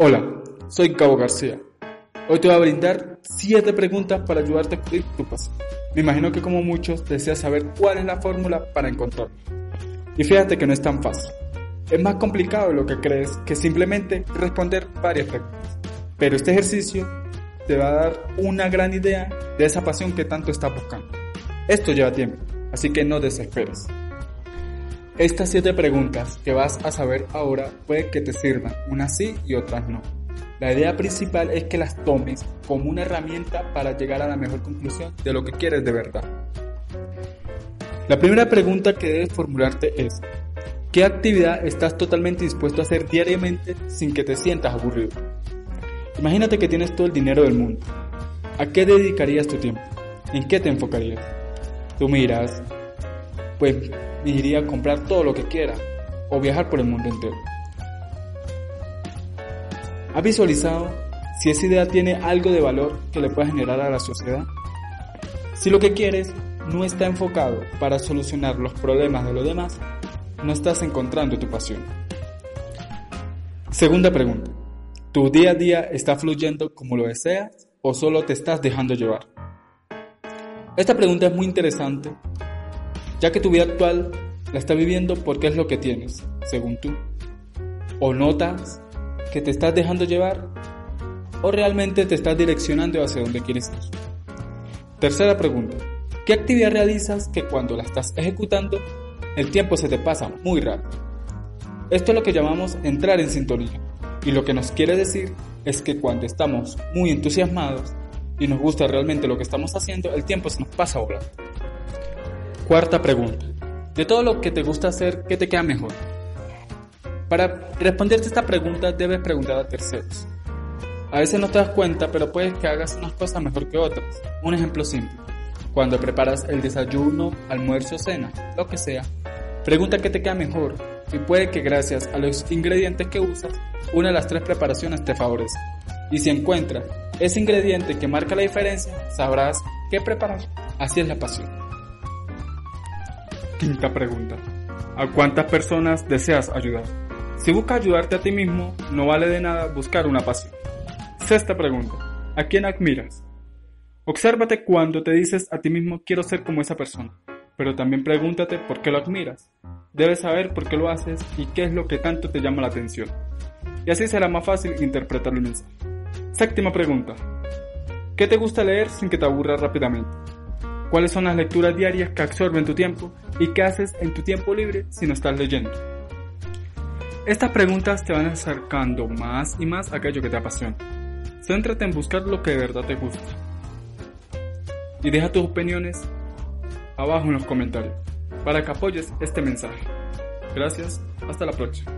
Hola, soy Cabo García. Hoy te voy a brindar 7 preguntas para ayudarte a cubrir tu pasión. Me imagino que como muchos deseas saber cuál es la fórmula para encontrarlo. Y fíjate que no es tan fácil. Es más complicado de lo que crees que simplemente responder varias preguntas. Pero este ejercicio te va a dar una gran idea de esa pasión que tanto estás buscando. Esto lleva tiempo, así que no desesperes. Estas 7 preguntas que vas a saber ahora puede que te sirvan, unas sí y otras no. La idea principal es que las tomes como una herramienta para llegar a la mejor conclusión de lo que quieres de verdad. La primera pregunta que debes formularte es, ¿qué actividad estás totalmente dispuesto a hacer diariamente sin que te sientas aburrido? Imagínate que tienes todo el dinero del mundo. ¿A qué dedicarías tu tiempo? ¿En qué te enfocarías? Tú miras, pues iría a comprar todo lo que quiera o viajar por el mundo entero. ¿Has visualizado si esa idea tiene algo de valor que le pueda generar a la sociedad? Si lo que quieres no está enfocado para solucionar los problemas de los demás, no estás encontrando tu pasión. Segunda pregunta. ¿Tu día a día está fluyendo como lo deseas o solo te estás dejando llevar? Esta pregunta es muy interesante, ya que tu vida actual la estás viviendo porque es lo que tienes, según tú. ¿O notas que te estás dejando llevar o realmente te estás direccionando hacia donde quieres ir. Tercera pregunta. ¿Qué actividad realizas que cuando la estás ejecutando el tiempo se te pasa muy rápido? Esto es lo que llamamos entrar en sintonía y lo que nos quiere decir es que cuando estamos muy entusiasmados y nos gusta realmente lo que estamos haciendo, el tiempo se nos pasa volando. Cuarta pregunta. De todo lo que te gusta hacer, ¿qué te queda mejor? Para responderte esta pregunta debes preguntar a terceros. A veces no te das cuenta, pero puedes que hagas unas cosas mejor que otras. Un ejemplo simple. Cuando preparas el desayuno, almuerzo o cena, lo que sea, pregunta qué te queda mejor y puede que gracias a los ingredientes que usas, una de las tres preparaciones te favorezca. Y si encuentras ese ingrediente que marca la diferencia, sabrás qué preparar. Así es la pasión. Quinta pregunta. ¿A cuántas personas deseas ayudar? Si buscas ayudarte a ti mismo, no vale de nada buscar una pasión. Sexta pregunta. ¿A quién admiras? Obsérvate cuando te dices a ti mismo quiero ser como esa persona, pero también pregúntate por qué lo admiras. Debes saber por qué lo haces y qué es lo que tanto te llama la atención. Y así será más fácil interpretar el mensaje. Séptima pregunta. ¿Qué te gusta leer sin que te aburra rápidamente? ¿Cuáles son las lecturas diarias que absorben tu tiempo y qué haces en tu tiempo libre si no estás leyendo? Estas preguntas te van acercando más y más a aquello que te apasiona. Céntrate en buscar lo que de verdad te gusta. Y deja tus opiniones abajo en los comentarios para que apoyes este mensaje. Gracias, hasta la próxima.